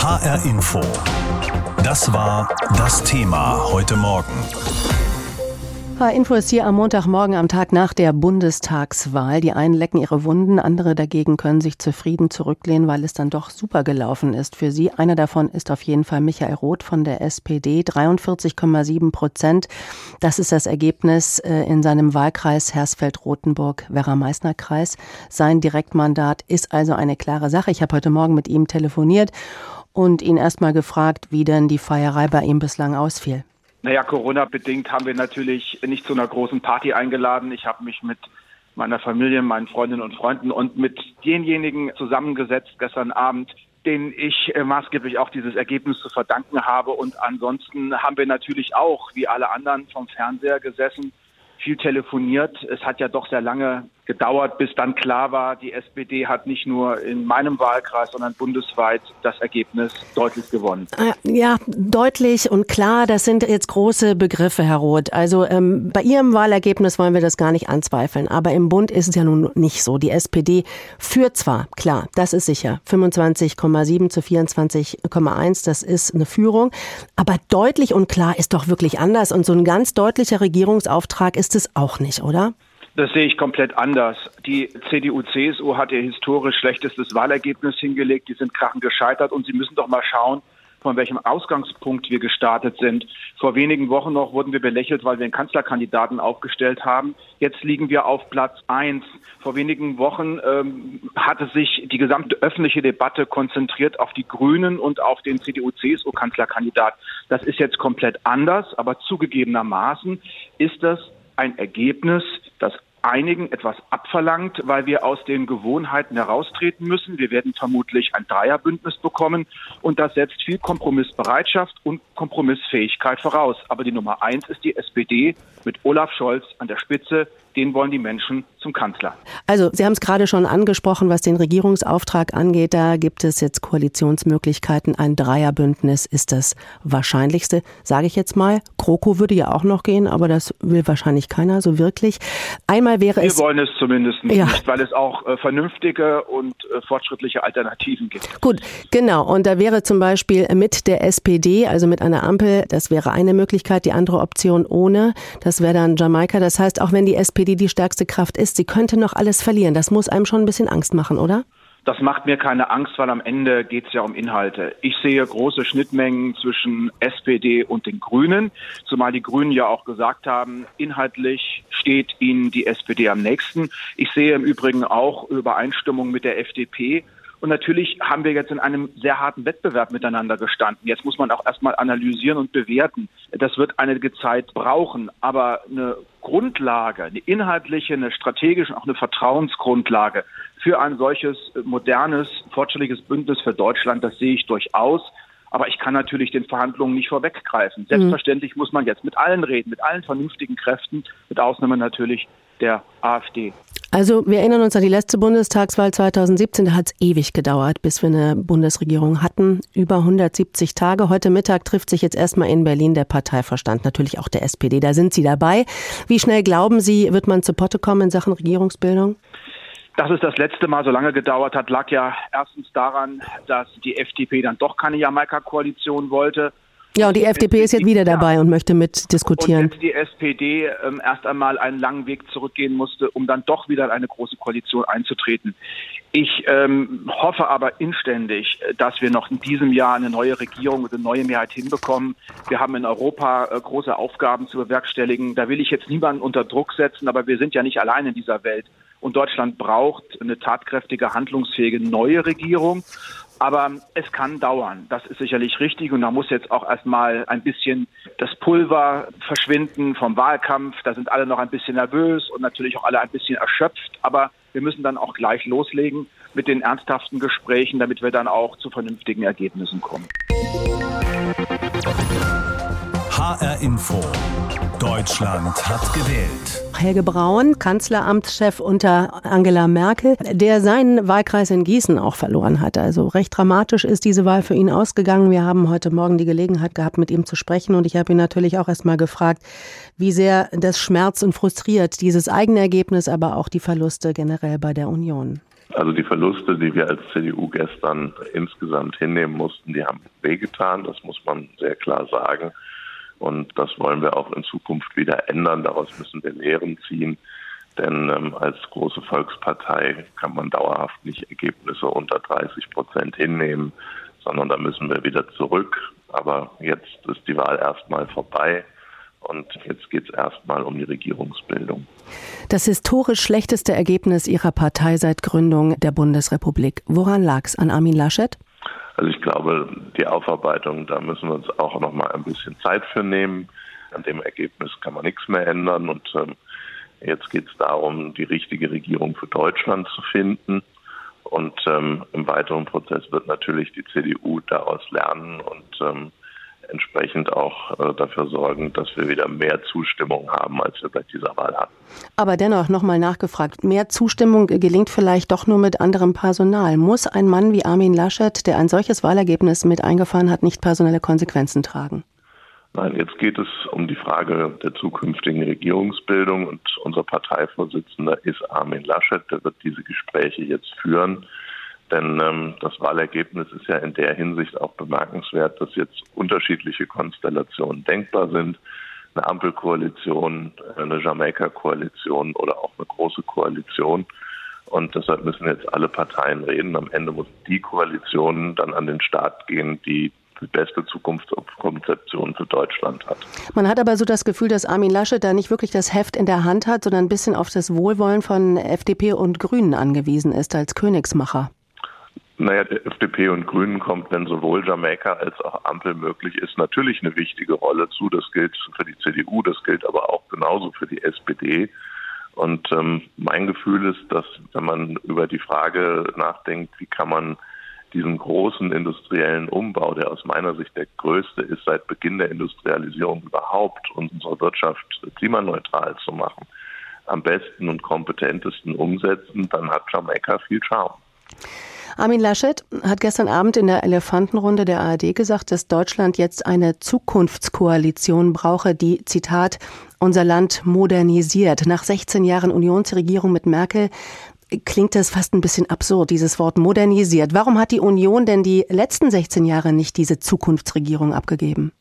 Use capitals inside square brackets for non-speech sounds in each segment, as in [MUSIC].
HR Info. Das war das Thema heute Morgen. Info ist hier am Montagmorgen am Tag nach der Bundestagswahl. Die einen lecken ihre Wunden, andere dagegen können sich zufrieden zurücklehnen, weil es dann doch super gelaufen ist für sie. Einer davon ist auf jeden Fall Michael Roth von der SPD, 43,7 Prozent. Das ist das Ergebnis äh, in seinem Wahlkreis Hersfeld-Rotenburg-Werra-Meißner-Kreis. Sein Direktmandat ist also eine klare Sache. Ich habe heute Morgen mit ihm telefoniert und ihn erst mal gefragt, wie denn die Feierei bei ihm bislang ausfiel. Naja, Corona-bedingt haben wir natürlich nicht zu einer großen Party eingeladen. Ich habe mich mit meiner Familie, meinen Freundinnen und Freunden und mit denjenigen zusammengesetzt gestern Abend, denen ich äh, maßgeblich auch dieses Ergebnis zu verdanken habe. Und ansonsten haben wir natürlich auch, wie alle anderen, vom Fernseher gesessen, viel telefoniert. Es hat ja doch sehr lange gedauert, bis dann klar war, die SPD hat nicht nur in meinem Wahlkreis, sondern bundesweit das Ergebnis deutlich gewonnen. Äh, ja, deutlich und klar, das sind jetzt große Begriffe, Herr Roth. Also ähm, bei Ihrem Wahlergebnis wollen wir das gar nicht anzweifeln, aber im Bund ist es ja nun nicht so. Die SPD führt zwar, klar, das ist sicher, 25,7 zu 24,1, das ist eine Führung, aber deutlich und klar ist doch wirklich anders und so ein ganz deutlicher Regierungsauftrag ist es auch nicht, oder? Das sehe ich komplett anders. Die CDU-CSU hat ihr historisch schlechtestes Wahlergebnis hingelegt. Die sind krachend gescheitert und Sie müssen doch mal schauen, von welchem Ausgangspunkt wir gestartet sind. Vor wenigen Wochen noch wurden wir belächelt, weil wir einen Kanzlerkandidaten aufgestellt haben. Jetzt liegen wir auf Platz eins. Vor wenigen Wochen ähm, hatte sich die gesamte öffentliche Debatte konzentriert auf die Grünen und auf den CDU-CSU-Kanzlerkandidat. Das ist jetzt komplett anders, aber zugegebenermaßen ist das ein Ergebnis, einigen etwas abverlangt, weil wir aus den Gewohnheiten heraustreten müssen. Wir werden vermutlich ein Dreierbündnis bekommen und das setzt viel Kompromissbereitschaft und Kompromissfähigkeit voraus. Aber die Nummer eins ist die SPD mit Olaf Scholz an der Spitze. Den wollen die Menschen zum Kanzler. Also, Sie haben es gerade schon angesprochen, was den Regierungsauftrag angeht. Da gibt es jetzt Koalitionsmöglichkeiten. Ein Dreierbündnis ist das Wahrscheinlichste, sage ich jetzt mal. GroKo würde ja auch noch gehen, aber das will wahrscheinlich keiner so wirklich. Einmal wäre Wir es. Wir wollen es zumindest ja. nicht, weil es auch äh, vernünftige und äh, fortschrittliche Alternativen gibt. Gut, genau. Und da wäre zum Beispiel mit der SPD, also mit einer Ampel, das wäre eine Möglichkeit. Die andere Option ohne, das wäre dann Jamaika. Das heißt, auch wenn die SPD die stärkste Kraft ist, sie könnte noch alles verlieren. Das muss einem schon ein bisschen Angst machen, oder? Das macht mir keine Angst, weil am Ende geht es ja um Inhalte. Ich sehe große Schnittmengen zwischen SPD und den Grünen, zumal die Grünen ja auch gesagt haben, inhaltlich steht ihnen die SPD am nächsten. Ich sehe im Übrigen auch Übereinstimmung mit der FDP. Und natürlich haben wir jetzt in einem sehr harten Wettbewerb miteinander gestanden. Jetzt muss man auch erstmal analysieren und bewerten. Das wird einige Zeit brauchen. Aber eine Grundlage, eine inhaltliche, eine strategische, auch eine Vertrauensgrundlage für ein solches modernes, fortschrittliches Bündnis für Deutschland, das sehe ich durchaus. Aber ich kann natürlich den Verhandlungen nicht vorweggreifen. Selbstverständlich muss man jetzt mit allen reden, mit allen vernünftigen Kräften, mit Ausnahme natürlich der AfD. Also wir erinnern uns an die letzte Bundestagswahl 2017, da hat es ewig gedauert, bis wir eine Bundesregierung hatten. Über 170 Tage. Heute Mittag trifft sich jetzt erstmal in Berlin der Parteiverstand, natürlich auch der SPD. Da sind Sie dabei. Wie schnell glauben Sie, wird man zu Potte kommen in Sachen Regierungsbildung? Dass es das letzte Mal so lange gedauert hat, lag ja erstens daran, dass die FDP dann doch keine Jamaika-Koalition wollte. Ja, und die, FDP ist jetzt wieder dabei und möchte mitdiskutieren. Und die SPD ähm, erst einmal einen langen Weg zurückgehen musste, um dann doch wieder in eine große Koalition einzutreten. Ich ähm, hoffe aber inständig, dass wir noch in diesem Jahr eine neue Regierung und eine neue Mehrheit hinbekommen. Wir haben in Europa äh, große Aufgaben zu bewerkstelligen. Da will ich jetzt niemanden unter Druck setzen, aber wir sind ja nicht allein in dieser Welt. Und Deutschland braucht eine tatkräftige, handlungsfähige neue Regierung. Aber es kann dauern. Das ist sicherlich richtig. Und da muss jetzt auch erstmal ein bisschen das Pulver verschwinden vom Wahlkampf. Da sind alle noch ein bisschen nervös und natürlich auch alle ein bisschen erschöpft. Aber wir müssen dann auch gleich loslegen mit den ernsthaften Gesprächen, damit wir dann auch zu vernünftigen Ergebnissen kommen. HR Info. Deutschland hat gewählt. Helge Braun, Kanzleramtschef unter Angela Merkel, der seinen Wahlkreis in Gießen auch verloren hat. Also recht dramatisch ist diese Wahl für ihn ausgegangen. Wir haben heute Morgen die Gelegenheit gehabt, mit ihm zu sprechen und ich habe ihn natürlich auch erst mal gefragt, wie sehr das schmerzt und frustriert, dieses eigene Ergebnis, aber auch die Verluste generell bei der Union. Also die Verluste, die wir als CDU gestern insgesamt hinnehmen mussten, die haben wehgetan, das muss man sehr klar sagen. Und das wollen wir auch in Zukunft wieder ändern. Daraus müssen wir Lehren ziehen. Denn ähm, als große Volkspartei kann man dauerhaft nicht Ergebnisse unter 30 Prozent hinnehmen, sondern da müssen wir wieder zurück. Aber jetzt ist die Wahl erstmal vorbei. Und jetzt geht es erstmal um die Regierungsbildung. Das historisch schlechteste Ergebnis Ihrer Partei seit Gründung der Bundesrepublik. Woran lag es? An Armin Laschet? Also ich glaube, die Aufarbeitung, da müssen wir uns auch noch mal ein bisschen Zeit für nehmen. An dem Ergebnis kann man nichts mehr ändern. Und ähm, jetzt geht es darum, die richtige Regierung für Deutschland zu finden. Und ähm, im weiteren Prozess wird natürlich die CDU daraus lernen und ähm, entsprechend auch äh, dafür sorgen, dass wir wieder mehr Zustimmung haben, als wir bei dieser Wahl hatten. Aber dennoch nochmal nachgefragt, mehr Zustimmung gelingt vielleicht doch nur mit anderem Personal. Muss ein Mann wie Armin Laschet, der ein solches Wahlergebnis mit eingefahren hat, nicht personelle Konsequenzen tragen? Nein, jetzt geht es um die Frage der zukünftigen Regierungsbildung und unser Parteivorsitzender ist Armin Laschet, der wird diese Gespräche jetzt führen. Denn ähm, das Wahlergebnis ist ja in der Hinsicht auch bemerkenswert, dass jetzt unterschiedliche Konstellationen denkbar sind. Eine Ampelkoalition, eine Jamaika-Koalition oder auch eine große Koalition. Und deshalb müssen jetzt alle Parteien reden. Am Ende muss die Koalition dann an den Start gehen, die die beste Zukunftskonzeption für Deutschland hat. Man hat aber so das Gefühl, dass Armin Laschet da nicht wirklich das Heft in der Hand hat, sondern ein bisschen auf das Wohlwollen von FDP und Grünen angewiesen ist als Königsmacher. Naja, der FDP und Grünen kommt, wenn sowohl Jamaika als auch Ampel möglich ist, natürlich eine wichtige Rolle zu. Das gilt für die CDU, das gilt aber auch genauso für die SPD. Und ähm, mein Gefühl ist, dass wenn man über die Frage nachdenkt, wie kann man diesen großen industriellen Umbau, der aus meiner Sicht der größte ist seit Beginn der Industrialisierung überhaupt, unsere Wirtschaft klimaneutral zu machen, am besten und kompetentesten umsetzen, dann hat Jamaika viel Charme. Armin Laschet hat gestern Abend in der Elefantenrunde der ARD gesagt, dass Deutschland jetzt eine Zukunftskoalition brauche, die, Zitat, unser Land modernisiert. Nach 16 Jahren Unionsregierung mit Merkel klingt das fast ein bisschen absurd, dieses Wort modernisiert. Warum hat die Union denn die letzten 16 Jahre nicht diese Zukunftsregierung abgegeben?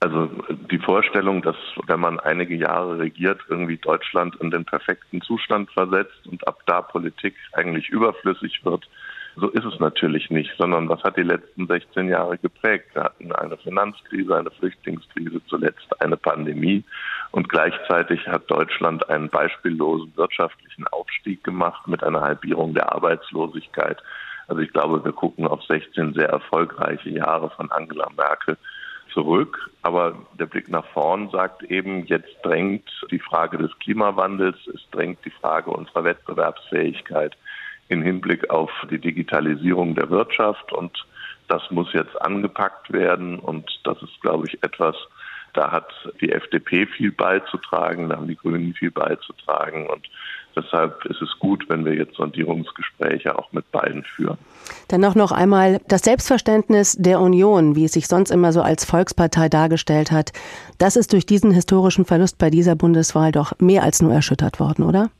Also die Vorstellung, dass wenn man einige Jahre regiert, irgendwie Deutschland in den perfekten Zustand versetzt und ab da Politik eigentlich überflüssig wird, so ist es natürlich nicht, sondern was hat die letzten 16 Jahre geprägt? Wir hatten eine Finanzkrise, eine Flüchtlingskrise, zuletzt eine Pandemie und gleichzeitig hat Deutschland einen beispiellosen wirtschaftlichen Aufstieg gemacht mit einer Halbierung der Arbeitslosigkeit. Also ich glaube, wir gucken auf 16 sehr erfolgreiche Jahre von Angela Merkel zurück. Aber der Blick nach vorn sagt eben, jetzt drängt die Frage des Klimawandels, es drängt die Frage unserer Wettbewerbsfähigkeit im Hinblick auf die Digitalisierung der Wirtschaft. Und das muss jetzt angepackt werden. Und das ist, glaube ich, etwas, da hat die FDP viel beizutragen, da haben die Grünen viel beizutragen. Und deshalb ist es gut, wenn wir jetzt Sondierungsgespräche auch mit beiden führen. Dann noch einmal das Selbstverständnis der Union, wie es sich sonst immer so als Volkspartei dargestellt hat. Das ist durch diesen historischen Verlust bei dieser Bundeswahl doch mehr als nur erschüttert worden, oder?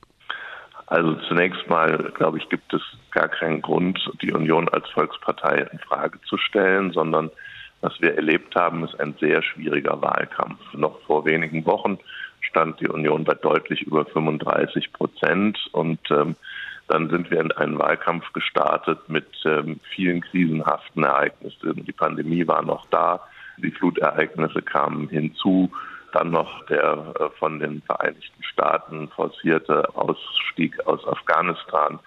Also zunächst mal, glaube ich, gibt es gar keinen Grund, die Union als Volkspartei in Frage zu stellen, sondern was wir erlebt haben, ist ein sehr schwieriger Wahlkampf. Noch vor wenigen Wochen stand die Union bei deutlich über 35 Prozent und ähm, dann sind wir in einen Wahlkampf gestartet mit ähm, vielen krisenhaften Ereignissen. Die Pandemie war noch da, die Flutereignisse kamen hinzu dann noch der äh, von den Vereinigten Staaten forcierte Ausstieg aus Afghanistan.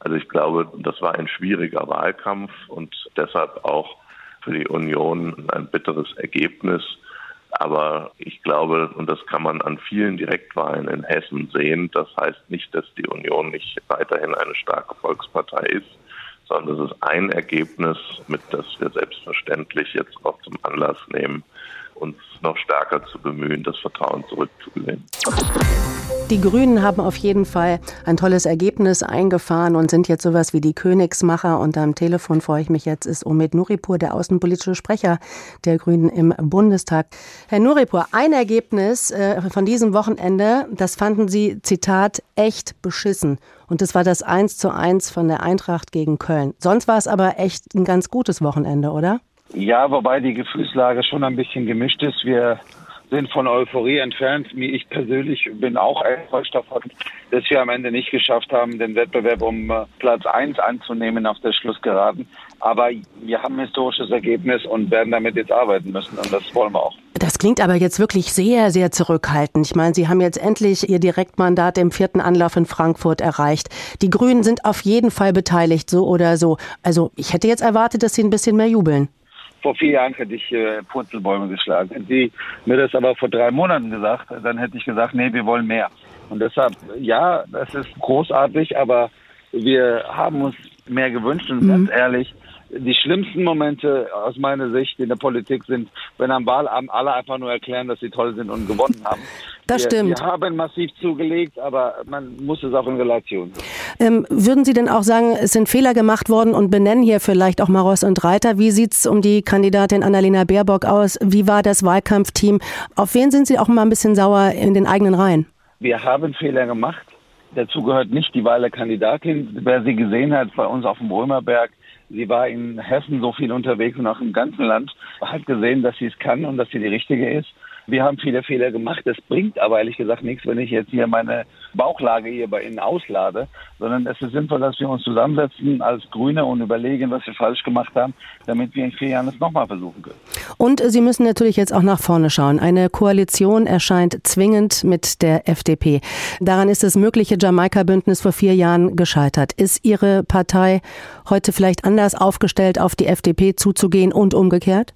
Also ich glaube, das war ein schwieriger Wahlkampf und deshalb auch für die Union ein bitteres Ergebnis. Aber ich glaube, und das kann man an vielen Direktwahlen in Hessen sehen, das heißt nicht, dass die Union nicht weiterhin eine starke Volkspartei ist, sondern es ist ein Ergebnis, mit das wir selbstverständlich jetzt auch zum Anlass nehmen, uns noch stärker zu bemühen, das Vertrauen zurückzugewinnen. Die Grünen haben auf jeden Fall ein tolles Ergebnis eingefahren und sind jetzt sowas wie die Königsmacher. Und am Telefon freue ich mich jetzt, ist Omid Nuripur, der außenpolitische Sprecher der Grünen im Bundestag. Herr Nuripur, ein Ergebnis äh, von diesem Wochenende, das fanden Sie, Zitat, echt beschissen. Und das war das 1 zu 1 von der Eintracht gegen Köln. Sonst war es aber echt ein ganz gutes Wochenende, oder? Ja, wobei die Gefühlslage schon ein bisschen gemischt ist. Wir sind von Euphorie entfernt. Ich persönlich bin auch enttäuscht davon, dass wir am Ende nicht geschafft haben, den Wettbewerb um äh, Platz 1 anzunehmen auf der Schlussgeraden. Aber wir haben ein historisches Ergebnis und werden damit jetzt arbeiten müssen und das wollen wir auch. Das klingt aber jetzt wirklich sehr, sehr zurückhaltend. Ich meine, Sie haben jetzt endlich Ihr Direktmandat im vierten Anlauf in Frankfurt erreicht. Die Grünen sind auf jeden Fall beteiligt, so oder so. Also ich hätte jetzt erwartet, dass Sie ein bisschen mehr jubeln vor vier Jahren hätte ich äh, Purzelbäume geschlagen. Hätten Sie mir das aber vor drei Monaten gesagt, dann hätte ich gesagt, nee, wir wollen mehr. Und deshalb, ja, das ist großartig, aber wir haben uns mehr gewünscht und mhm. ganz ehrlich, die schlimmsten Momente aus meiner Sicht in der Politik sind, wenn am Wahlabend alle einfach nur erklären, dass sie toll sind und gewonnen haben. Das wir, stimmt. Wir haben massiv zugelegt, aber man muss es auch in Relation. Ähm, würden Sie denn auch sagen, es sind Fehler gemacht worden und benennen hier vielleicht auch Maros und Reiter? Wie sieht es um die Kandidatin Annalena Baerbock aus? Wie war das Wahlkampfteam? Auf wen sind Sie auch mal ein bisschen sauer in den eigenen Reihen? Wir haben Fehler gemacht. Dazu gehört nicht die Wahl der Kandidatin. Wer sie gesehen hat bei uns auf dem Römerberg, Sie war in Hessen so viel unterwegs und auch im ganzen Land, hat gesehen, dass sie es kann und dass sie die richtige ist. Wir haben viele Fehler gemacht. Das bringt aber ehrlich gesagt nichts, wenn ich jetzt hier meine Bauchlage hier bei Ihnen auslade, sondern es ist sinnvoll, dass wir uns zusammensetzen als Grüne und überlegen, was wir falsch gemacht haben, damit wir in vier Jahren es nochmal versuchen können. Und Sie müssen natürlich jetzt auch nach vorne schauen. Eine Koalition erscheint zwingend mit der FDP. Daran ist das mögliche Jamaika-Bündnis vor vier Jahren gescheitert. Ist Ihre Partei heute vielleicht anders aufgestellt, auf die FDP zuzugehen und umgekehrt?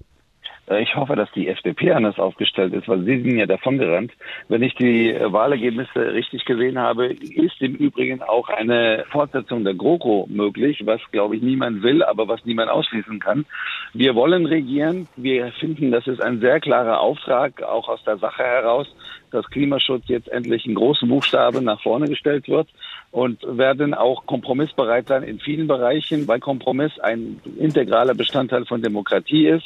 Äh, ich hoffe, dass die FDP anders aufgestellt ist, weil sie sind ja davongerannt. Wenn ich die Wahlergebnisse richtig gesehen habe, ist im Übrigen auch eine Fortsetzung der GroKo möglich, was, glaube ich, niemand will, aber was niemand ausschließen kann. Wir wollen regieren. Wir finden, das ist ein sehr klarer Auftrag, auch aus der Sache heraus, dass Klimaschutz jetzt endlich in großen Buchstaben nach vorne gestellt wird und werden auch kompromissbereit sein in vielen Bereichen, weil Kompromiss ein integraler Bestandteil von Demokratie ist.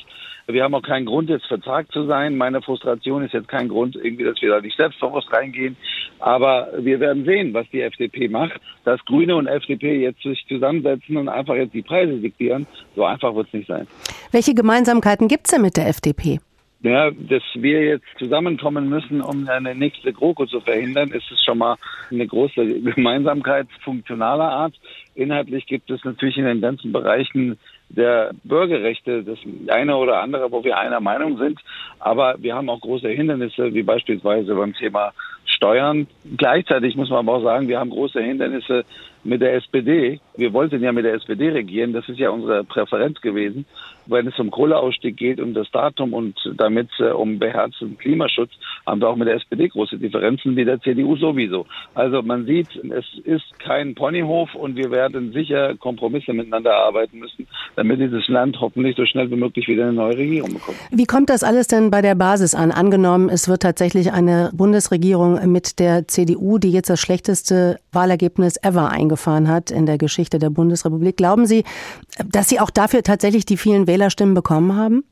Wir haben auch keinen Grund, jetzt verzagt zu sein. Meine Frustration ist jetzt kein Grund, irgendwie, dass wir da nicht selbstbewusst reingehen. Aber wir werden sehen, was die FDP macht. Dass Grüne und FDP jetzt sich zusammensetzen und einfach jetzt die Preise diktieren, so einfach wird es nicht sein. Welche Gemeinsamkeiten gibt es denn mit der FDP? Ja, dass wir jetzt zusammenkommen müssen, um eine nächste GroKo zu verhindern, ist es schon mal eine große Gemeinsamkeit funktionaler Art. Inhaltlich gibt es natürlich in den ganzen Bereichen der Bürgerrechte das eine oder andere, wo wir einer Meinung sind. Aber wir haben auch große Hindernisse, wie beispielsweise beim Thema Steuern. Gleichzeitig muss man aber auch sagen, wir haben große Hindernisse mit der SPD. Wir wollten ja mit der SPD regieren. Das ist ja unsere Präferenz gewesen. Wenn es um Kohleausstieg geht, um das Datum und damit äh, um beherzten Klimaschutz, haben wir auch mit der SPD große Differenzen, wie der CDU sowieso. Also man sieht, es ist kein Ponyhof und wir werden sicher Kompromisse miteinander arbeiten müssen, damit dieses Land hoffentlich so schnell wie möglich wieder eine neue Regierung bekommt. Wie kommt das alles denn bei der Basis an? Angenommen, es wird tatsächlich eine Bundesregierung mit der CDU, die jetzt das schlechteste Wahlergebnis ever eingeführt eingefahren hat in der Geschichte der Bundesrepublik. Glauben Sie, dass Sie auch dafür tatsächlich die vielen Wählerstimmen bekommen haben?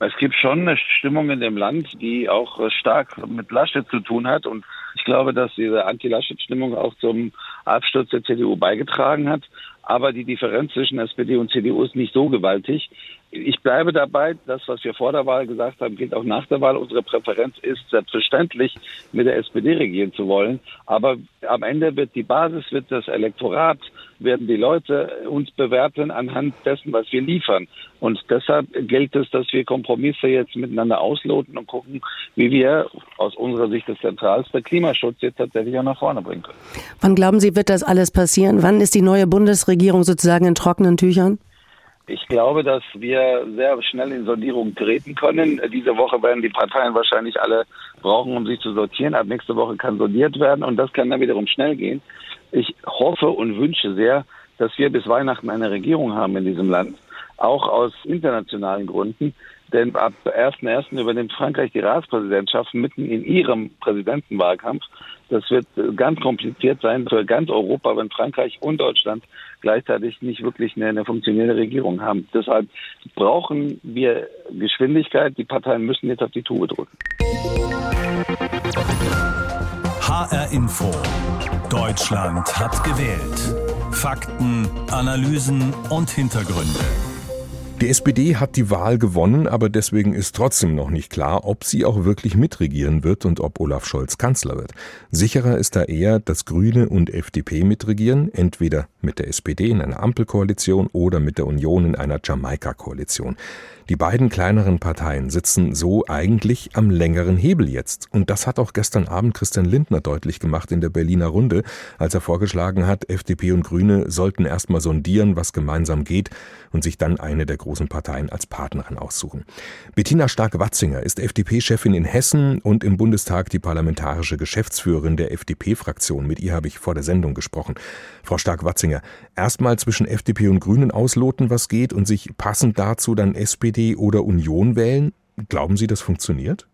Es gibt schon eine Stimmung in dem Land, die auch stark mit Laschet zu tun hat. Und ich glaube, dass diese Anti-Laschet-Stimmung auch zum Absturz der CDU beigetragen hat. Aber die Differenz zwischen SPD und CDU ist nicht so gewaltig. Ich bleibe dabei, das, was wir vor der Wahl gesagt haben, gilt auch nach der Wahl. Unsere Präferenz ist selbstverständlich, mit der SPD regieren zu wollen. Aber am Ende wird die Basis, wird das Elektorat, werden die Leute uns bewerten anhand dessen, was wir liefern. Und deshalb gilt es, dass wir Kompromisse jetzt miteinander ausloten und gucken, wie wir aus unserer Sicht das zentralste Klimaschutz jetzt tatsächlich auch nach vorne bringen können. Wann glauben Sie, wird das alles passieren? Wann ist die neue Bundesregierung sozusagen in trockenen Tüchern? Ich glaube, dass wir sehr schnell in Sondierung treten können. Diese Woche werden die Parteien wahrscheinlich alle brauchen, um sich zu sortieren. Ab nächste Woche kann sondiert werden und das kann dann wiederum schnell gehen. Ich hoffe und wünsche sehr, dass wir bis Weihnachten eine Regierung haben in diesem Land, auch aus internationalen Gründen. Denn ab 1.1. übernimmt Frankreich die Ratspräsidentschaft mitten in ihrem Präsidentenwahlkampf. Das wird ganz kompliziert sein für ganz Europa, wenn Frankreich und Deutschland gleichzeitig nicht wirklich eine, eine funktionierende Regierung haben. Deshalb brauchen wir Geschwindigkeit. Die Parteien müssen jetzt auf die Tube drücken. HR Info. Deutschland hat gewählt. Fakten, Analysen und Hintergründe. Die SPD hat die Wahl gewonnen, aber deswegen ist trotzdem noch nicht klar, ob sie auch wirklich mitregieren wird und ob Olaf Scholz Kanzler wird. Sicherer ist da eher, dass Grüne und FDP mitregieren, entweder mit der SPD in einer Ampelkoalition oder mit der Union in einer Jamaika-Koalition. Die beiden kleineren Parteien sitzen so eigentlich am längeren Hebel jetzt. Und das hat auch gestern Abend Christian Lindner deutlich gemacht in der Berliner Runde, als er vorgeschlagen hat, FDP und Grüne sollten erstmal sondieren, was gemeinsam geht und sich dann eine der großen Parteien als Partnerin aussuchen. Bettina Stark-Watzinger ist FDP-Chefin in Hessen und im Bundestag die parlamentarische Geschäftsführerin der FDP-Fraktion. Mit ihr habe ich vor der Sendung gesprochen. Frau Stark-Watzinger, erstmal zwischen FDP und Grünen ausloten, was geht und sich passend dazu dann SPD Oder Union wählen. Glauben Sie, das funktioniert?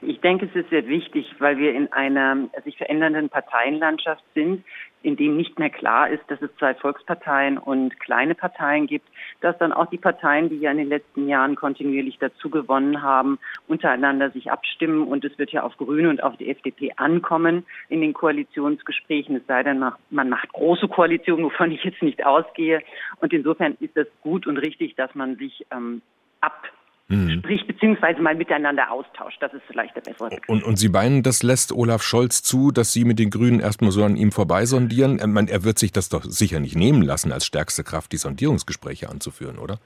Ich denke, es ist sehr wichtig, weil wir in einer sich verändernden Parteienlandschaft sind, in dem nicht mehr klar ist, dass es zwei Volksparteien und kleine Parteien gibt, dass dann auch die Parteien, die ja in den letzten Jahren kontinuierlich dazu gewonnen haben, untereinander sich abstimmen und es wird ja auf Grüne und auf die FDP ankommen in den Koalitionsgesprächen, es sei denn, man macht große Koalitionen, wovon ich jetzt nicht ausgehe. Und insofern ist es gut und richtig, dass man sich ähm, ab mhm. spricht, beziehungsweise mal miteinander austauscht. Das ist vielleicht der bessere Begriff. Und, und Sie meinen, das lässt Olaf Scholz zu, dass Sie mit den Grünen erstmal so an ihm vorbeisondieren? Er wird sich das doch sicher nicht nehmen lassen, als stärkste Kraft die Sondierungsgespräche anzuführen, oder?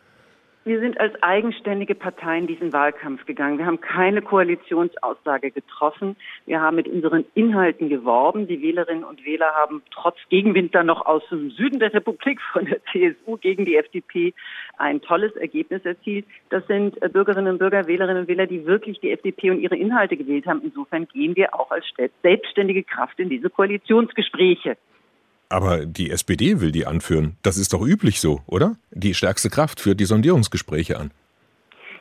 Wir sind als eigenständige Partei in diesen Wahlkampf gegangen. Wir haben keine Koalitionsaussage getroffen. Wir haben mit unseren Inhalten geworben. Die Wählerinnen und Wähler haben trotz Gegenwind dann noch aus dem Süden der Republik von der [LAUGHS] CSU gegen die FDP ein tolles Ergebnis erzielt. Das sind äh, Bürgerinnen und Bürger, Wählerinnen und Wähler, die wirklich die FDP und ihre Inhalte gewählt haben. Insofern gehen wir auch als selbstständige Kraft in diese Koalitionsgespräche. Aber die SPD will die anführen. Das ist doch üblich so, oder? Die stärkste Kraft führt die Sondierungsgespräche an.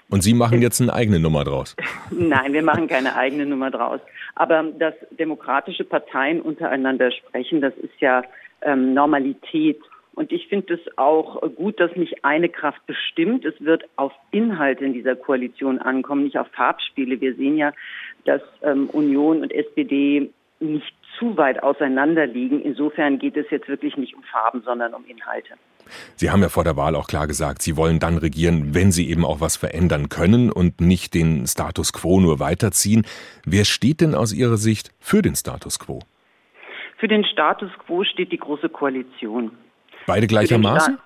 Und Sie machen jetzt eine eigene Nummer draus. [LAUGHS] Nein, wir machen keine eigene Nummer draus. Aber dass demokratische Parteien untereinander sprechen, das ist ja ähm, Normalität. Und ich finde es auch gut, dass nicht eine Kraft bestimmt. Es wird auf Inhalte in dieser Koalition ankommen, nicht auf Farbspiele. Wir sehen ja, dass ähm, Union und SPD nicht zu weit auseinander liegen. Insofern geht es jetzt wirklich nicht um Farben, sondern um Inhalte. Sie haben ja vor der Wahl auch klar gesagt, Sie wollen dann regieren, wenn Sie eben auch was verändern können und nicht den Status quo nur weiterziehen. Wer steht denn aus Ihrer Sicht für den Status quo? Für den Status quo steht die Große Koalition. Beide gleichermaßen?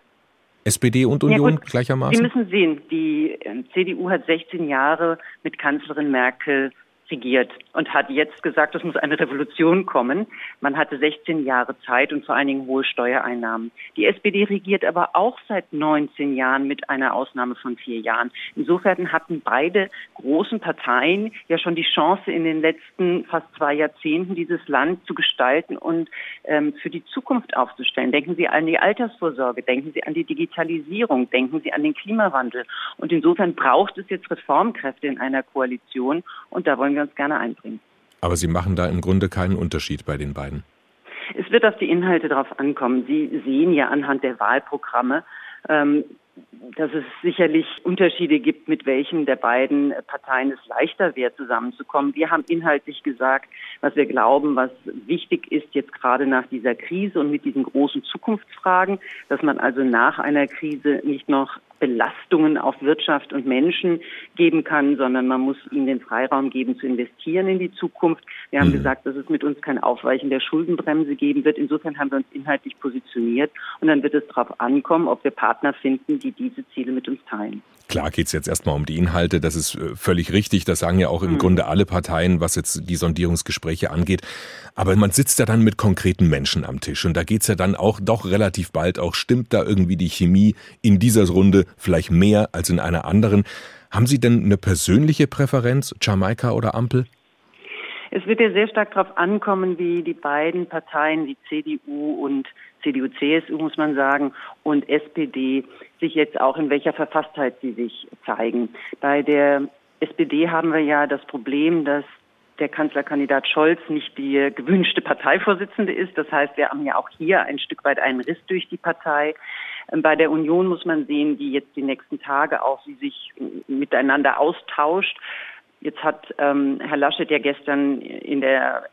SPD und Union ja, gut, gleichermaßen? Sie müssen sehen, die ähm, CDU hat 16 Jahre mit Kanzlerin Merkel regiert und hat jetzt gesagt, es muss eine Revolution kommen. Man hatte 16 Jahre Zeit und vor allen Dingen hohe Steuereinnahmen. Die SPD regiert aber auch seit 19 Jahren mit einer Ausnahme von vier Jahren. Insofern hatten beide großen Parteien ja schon die Chance, in den letzten fast zwei Jahrzehnten dieses Land zu gestalten und ähm, für die Zukunft aufzustellen. Denken Sie an die Altersvorsorge, denken Sie an die Digitalisierung, denken Sie an den Klimawandel. Und insofern braucht es jetzt Reformkräfte in einer Koalition und da wollen wir wir uns gerne einbringen. Aber Sie machen da im Grunde keinen Unterschied bei den beiden. Es wird auf die Inhalte drauf ankommen. Sie sehen ja anhand der Wahlprogramme, ähm, dass es sicherlich Unterschiede gibt, mit welchen der beiden Parteien es leichter wäre, zusammenzukommen. Wir haben inhaltlich gesagt, was wir glauben, was wichtig ist jetzt gerade nach dieser Krise und mit diesen großen Zukunftsfragen, dass man also nach einer Krise nicht noch Belastungen auf Wirtschaft und Menschen geben kann, sondern man muss ihnen den Freiraum geben, zu investieren in die Zukunft. Wir haben mhm. gesagt, dass es mit uns kein Aufweichen der Schuldenbremse geben wird. Insofern haben wir uns inhaltlich positioniert und dann wird es darauf ankommen, ob wir Partner finden, die diese Ziele mit uns teilen. Klar geht es jetzt erstmal um die Inhalte, das ist äh, völlig richtig, das sagen ja auch im mhm. Grunde alle Parteien, was jetzt die Sondierungsgespräche angeht. Aber man sitzt ja dann mit konkreten Menschen am Tisch und da geht es ja dann auch doch relativ bald auch, stimmt da irgendwie die Chemie in dieser Runde vielleicht mehr als in einer anderen. Haben Sie denn eine persönliche Präferenz, Jamaika oder Ampel? Es wird ja sehr stark darauf ankommen, wie die beiden Parteien, die CDU und CDU, CSU muss man sagen, und SPD sich jetzt auch in welcher Verfasstheit sie sich zeigen. Bei der SPD haben wir ja das Problem, dass der Kanzlerkandidat Scholz nicht die gewünschte Parteivorsitzende ist. Das heißt, wir haben ja auch hier ein Stück weit einen Riss durch die Partei. Ähm, bei der Union muss man sehen, wie jetzt die nächsten Tage auch sie sich miteinander austauscht. Jetzt hat ähm, Herr Laschet ja gestern in der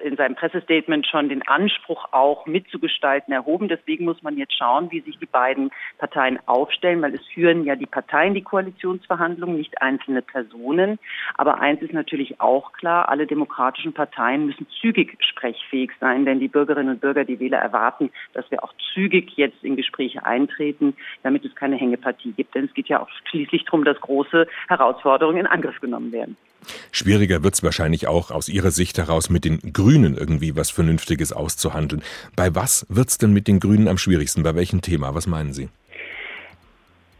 in seinem Pressestatement schon den Anspruch auch mitzugestalten erhoben. Deswegen muss man jetzt schauen, wie sich die beiden Parteien aufstellen, weil es führen ja die Parteien die Koalitionsverhandlungen, nicht einzelne Personen. Aber eins ist natürlich auch klar, alle demokratischen Parteien müssen zügig sprechfähig sein, denn die Bürgerinnen und Bürger, die Wähler erwarten, dass wir auch zügig jetzt in Gespräche eintreten, damit es keine Hängepartie gibt. Denn es geht ja auch schließlich darum, dass große Herausforderungen in Angriff genommen werden. Schwieriger wird es wahrscheinlich auch aus Ihrer Sicht heraus mit den Grünen irgendwie was Vernünftiges auszuhandeln. Bei was wird es denn mit den Grünen am schwierigsten? Bei welchem Thema? Was meinen Sie?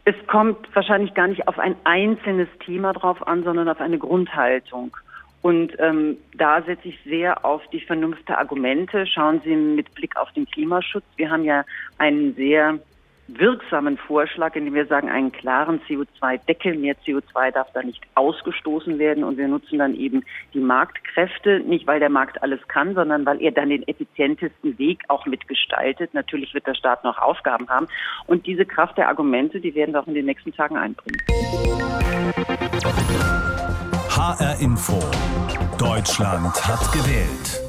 Es kommt wahrscheinlich gar nicht auf ein einzelnes Thema drauf an, sondern auf eine Grundhaltung. Und ähm, da setze ich sehr auf die Vernunft der Argumente. Schauen Sie mit Blick auf den Klimaschutz. Wir haben ja einen sehr wirksamen Vorschlag, indem wir sagen, einen klaren CO2-Deckel, mehr CO2 darf da nicht ausgestoßen werden und wir nutzen dann eben die Marktkräfte, nicht weil der Markt alles kann, sondern weil er dann den effizientesten Weg auch mitgestaltet. Natürlich wird der Staat noch Aufgaben haben und diese Kraft der Argumente, die werden wir auch in den nächsten Tagen einbringen. HR Info. Deutschland hat gewählt.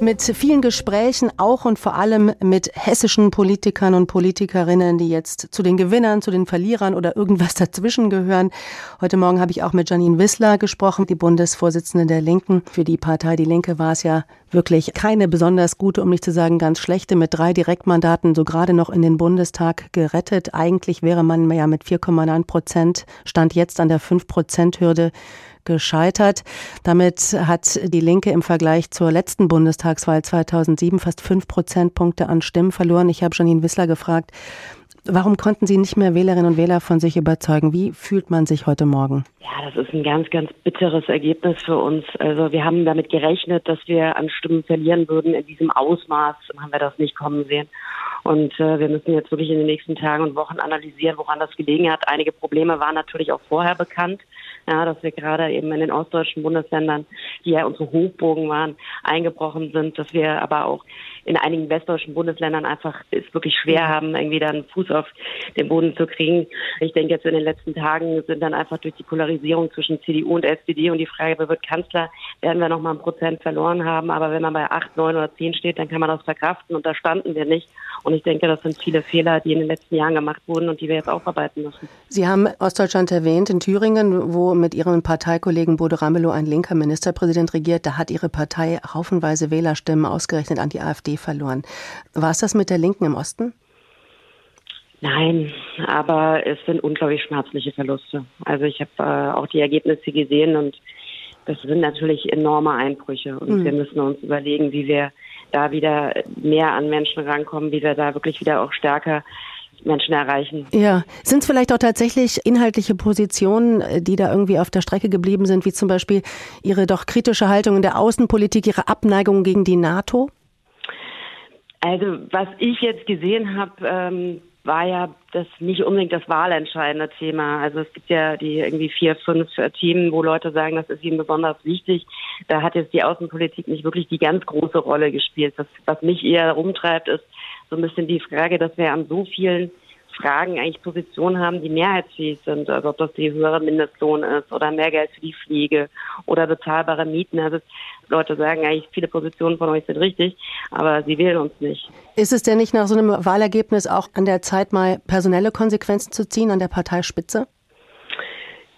Mit vielen Gesprächen, auch und vor allem mit hessischen Politikern und Politikerinnen, die jetzt zu den Gewinnern, zu den Verlierern oder irgendwas [LAUGHS] dazwischen gehören. Heute Morgen habe ich auch mit Janine Wissler gesprochen, die Bundesvorsitzende der Linken. Für die Partei Die Linke war es ja wirklich keine besonders gute, um nicht zu sagen ganz schlechte, mit drei Direktmandaten so gerade noch in den Bundestag gerettet. Eigentlich wäre man ja mit 4,9 Prozent, stand jetzt an der 5 Prozent Hürde gescheitert. Damit hat die Linke im Vergleich zur letzten Bundestagswahl 2007 fast fünf Prozentpunkte an Stimmen verloren. Ich habe Janine Wissler gefragt, warum konnten Sie nicht mehr Wählerinnen und Wähler von sich überzeugen? Wie fühlt man sich heute Morgen? Ja, das ist ein ganz, ganz bitteres Ergebnis für uns. Also wir haben damit gerechnet, dass wir an Stimmen verlieren würden. In diesem Ausmaß haben wir das nicht kommen sehen. Und äh, wir müssen jetzt wirklich in den nächsten Tagen und Wochen analysieren, woran das gelegen hat. Einige Probleme waren natürlich auch vorher bekannt ja, dass wir gerade eben in den ostdeutschen Bundesländern, die ja unsere Hochburgen waren, eingebrochen sind, dass wir aber auch in einigen westdeutschen Bundesländern einfach es wirklich schwer mhm. haben, irgendwie dann Fuß auf den Boden zu kriegen. Ich denke jetzt in den letzten Tagen sind dann einfach durch die Polarisierung zwischen CDU und SPD und die Frage, wer wird Kanzler, werden wir noch mal ein Prozent verloren haben. Aber wenn man bei acht, neun oder zehn steht, dann kann man das verkraften und da standen wir nicht. Und ich denke, das sind viele Fehler, die in den letzten Jahren gemacht wurden und die wir jetzt aufarbeiten müssen. Sie haben Ostdeutschland erwähnt, in Thüringen, wo mit Ihrem Parteikollegen Bodo Ramelow ein linker Ministerpräsident regiert, da hat Ihre Partei haufenweise Wählerstimmen ausgerechnet an die AfD verloren. War es das mit der Linken im Osten? Nein, aber es sind unglaublich schmerzliche Verluste. Also ich habe äh, auch die Ergebnisse gesehen und das sind natürlich enorme Einbrüche. Und mhm. wir müssen uns überlegen, wie wir da wieder mehr an Menschen rankommen, wie wir da wirklich wieder auch stärker Menschen erreichen. Ja, sind es vielleicht auch tatsächlich inhaltliche Positionen, äh, die da irgendwie auf der Strecke geblieben sind, wie zum Beispiel Ihre doch kritische Haltung in der Außenpolitik, Ihre Abneigung gegen die NATO? Also was ich jetzt gesehen habe, ähm, war ja das nicht unbedingt das wahlentscheidende Thema. Also es gibt ja die irgendwie vier, fünf äh, Themen, wo Leute sagen, das ist ihnen besonders wichtig. Da hat jetzt die Außenpolitik nicht wirklich die ganz große Rolle gespielt. Das, was mich eher rumtreibt, ist, so ein bisschen die Frage, dass wir an so vielen Fragen eigentlich Positionen haben, die mehrheitsfähig sind. Also ob das die höhere Mindestlohn ist oder mehr Geld für die Pflege oder bezahlbare Mieten. Also Leute sagen eigentlich, viele Positionen von euch sind richtig, aber sie wählen uns nicht. Ist es denn nicht nach so einem Wahlergebnis auch an der Zeit, mal personelle Konsequenzen zu ziehen an der Parteispitze?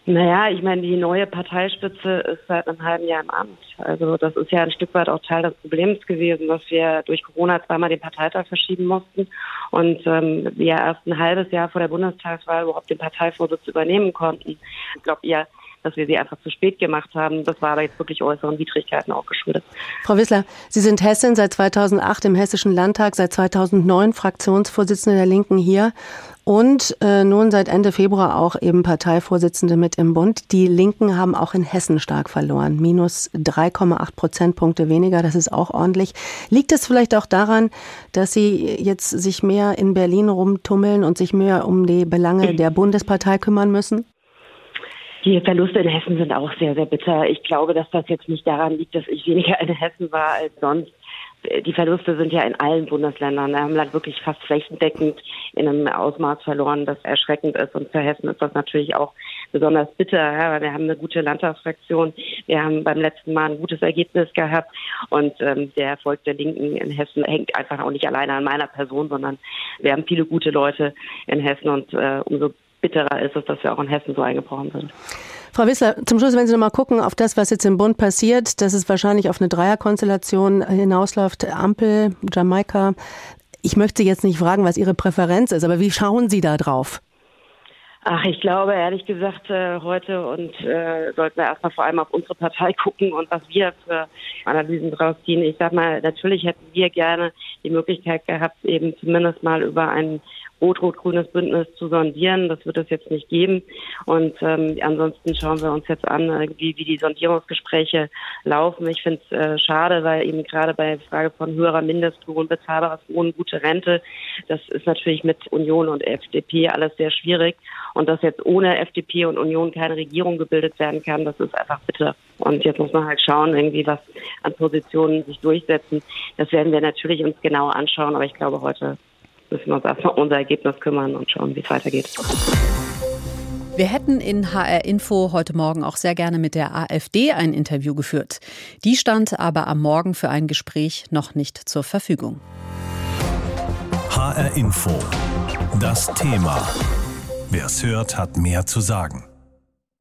Naja, ich meine, die neue Parteispitze ist seit einem halben Jahr im Amt. Also das ist ja ein Stück weit auch Teil des Problems gewesen, dass wir durch Corona zweimal den Parteitag verschieben mussten und ähm, wir erst ein halbes Jahr vor der Bundestagswahl überhaupt den Parteivorsitz übernehmen konnten. Ich glaube, ihr dass wir sie einfach zu spät gemacht haben. Das war aber jetzt wirklich äußeren Widrigkeiten auch geschuldet. Frau Wissler, Sie sind Hessin seit 2008 im Hessischen Landtag, seit 2009 Fraktionsvorsitzende der Linken hier und äh, nun seit Ende Februar auch eben Parteivorsitzende mit im Bund. Die Linken haben auch in Hessen stark verloren. Minus 3,8 Prozentpunkte weniger, das ist auch ordentlich. Liegt es vielleicht auch daran, dass Sie jetzt sich mehr in Berlin rumtummeln und sich mehr um die Belange der Bundespartei kümmern müssen? Die Verluste in Hessen sind auch sehr, sehr bitter. Ich glaube, dass das jetzt nicht daran liegt, dass ich weniger in Hessen war als sonst. Die Verluste sind ja in allen Bundesländern. Wir haben Land wirklich fast flächendeckend in einem Ausmaß verloren, das erschreckend ist. Und für Hessen ist das natürlich auch besonders bitter, ja, wir haben eine gute Landtagsfraktion. Wir haben beim letzten Mal ein gutes Ergebnis gehabt. Und ähm, der Erfolg der Linken in Hessen hängt einfach auch nicht alleine an meiner Person, sondern wir haben viele gute Leute in Hessen. Und äh, umso bitterer ist es, dass wir auch in Hessen so eingebrochen sind. Frau Wissler, zum Schluss, wenn Sie noch mal gucken auf das, was jetzt im Bund passiert, dass es wahrscheinlich auf eine Dreierkonstellation hinausläuft, Ampel, Jamaika. Ich möchte Sie jetzt nicht fragen, was Ihre Präferenz ist, aber wie schauen Sie da drauf? Ach, ich glaube ehrlich gesagt äh, heute und äh, sollten wir erstmal vor allem auf unsere Partei [LAUGHS] gucken und was wir für Analysen draus ziehen. Ich sag mal, natürlich hätten wir gerne die Möglichkeit gehabt, eben zumindest mal über einen rot-rot-grünes Bündnis zu sondieren. Das wird es jetzt nicht geben. Und ähm, ansonsten schauen wir uns jetzt an, wie, wie die Sondierungsgespräche laufen. Ich finde es äh, schade, weil eben gerade bei der Frage von höherer Mindestlohn, bezahlbares Wohnen, gute Rente, das ist natürlich mit Union und FDP alles sehr schwierig. Und dass jetzt ohne FDP und Union keine Regierung gebildet werden kann, das ist einfach bitter. Und jetzt muss man halt schauen, irgendwie was an Positionen sich durchsetzen. Das werden wir natürlich uns genau anschauen, aber ich glaube, heute müssen wir uns erstmal um unser Ergebnis kümmern und schauen, wie es weitergeht. Wir hätten in HR Info heute Morgen auch sehr gerne mit der AfD ein Interview geführt. Die stand aber am Morgen für ein Gespräch noch nicht zur Verfügung. HR Info. Das Thema. Wer es hört, hat mehr zu sagen.